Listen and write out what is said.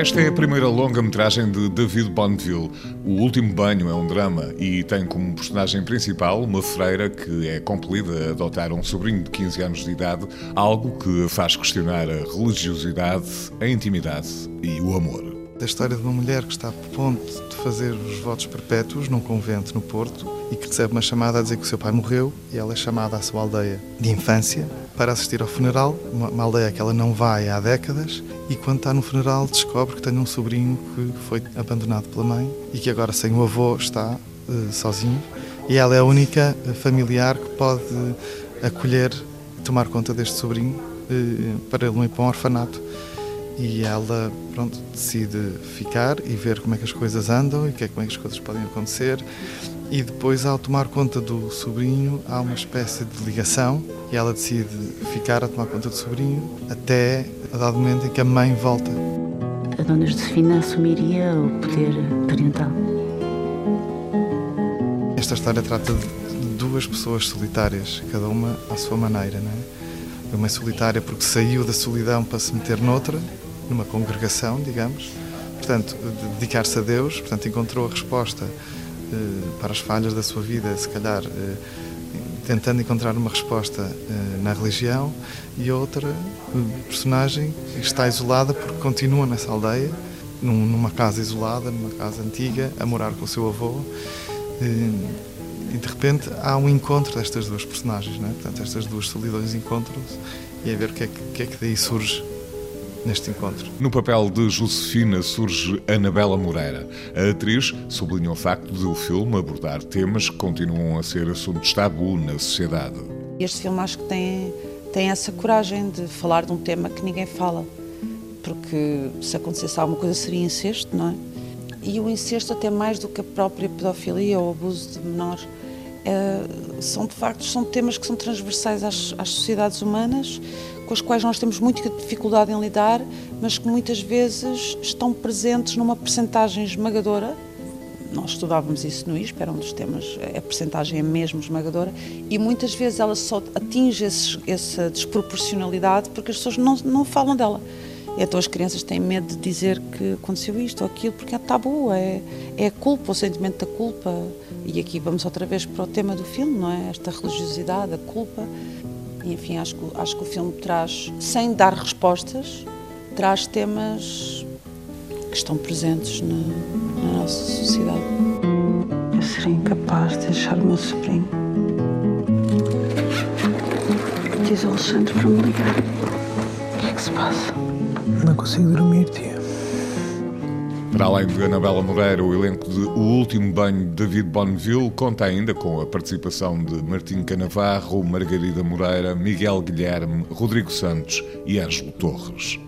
Esta é a primeira longa-metragem de David Bonneville. O Último Banho é um drama e tem como personagem principal uma freira que é compelida a adotar um sobrinho de 15 anos de idade, algo que faz questionar a religiosidade, a intimidade e o amor. Da história de uma mulher que está a ponto de fazer os votos perpétuos num convento no Porto e que recebe uma chamada a dizer que o seu pai morreu e ela é chamada à sua aldeia de infância para assistir ao funeral, uma, uma aldeia que ela não vai há décadas, e quando está no funeral descobre que tem um sobrinho que foi abandonado pela mãe e que agora sem o avô está uh, sozinho, e ela é a única eh, familiar que pode acolher tomar conta deste sobrinho uh, para ele ir para um orfanato. E ela, pronto, decide ficar e ver como é que as coisas andam e como é que as coisas podem acontecer e depois, ao tomar conta do sobrinho, há uma espécie de ligação e ela decide ficar a tomar conta do sobrinho até a dado momento em que a mãe volta. A dona Josefina assumiria o poder parental. Esta história trata de duas pessoas solitárias, cada uma à sua maneira, não é? Uma é solitária porque saiu da solidão para se meter noutra, numa congregação, digamos. Portanto, dedicar-se a Deus, portanto, encontrou a resposta eh, para as falhas da sua vida, se calhar eh, tentando encontrar uma resposta eh, na religião, e outra personagem está isolada porque continua nessa aldeia, numa casa isolada, numa casa antiga, a morar com o seu avô. E de repente há um encontro destas duas personagens, não é? portanto, estas duas solidões encontram-se e a ver o que é que, que, é que daí surge neste encontro. No papel de Josefina surge Anabela Moreira. A atriz sublinha o facto de o filme abordar temas que continuam a ser assuntos tabu na sociedade. Este filme acho que tem, tem essa coragem de falar de um tema que ninguém fala, porque se acontecesse alguma coisa seria incesto, não é? E o incesto até mais do que a própria pedofilia ou abuso de menores é, são de facto são temas que são transversais às, às sociedades humanas com as quais nós temos muita dificuldade em lidar, mas que muitas vezes estão presentes numa percentagem esmagadora. Nós estudávamos isso no ISP, era um dos temas, a percentagem é mesmo esmagadora, e muitas vezes ela só atinge esse, essa desproporcionalidade porque as pessoas não, não falam dela. Então as crianças têm medo de dizer que aconteceu isto ou aquilo, porque é tabu, é, é a culpa, o sentimento da culpa. E aqui vamos outra vez para o tema do filme, não é? Esta religiosidade, a culpa. E, enfim, acho que, acho que o filme traz, sem dar respostas, traz temas que estão presentes na, na nossa sociedade. Eu seria incapaz de deixar o meu sobrinho. Diz ao Alexandre para me ligar. O que é que se passa? Não consigo dormir, tia. Para além de Anabela Moreira, o elenco de O Último Banho de David Bonneville conta ainda com a participação de Martim Canavarro, Margarida Moreira, Miguel Guilherme, Rodrigo Santos e Ângelo Torres.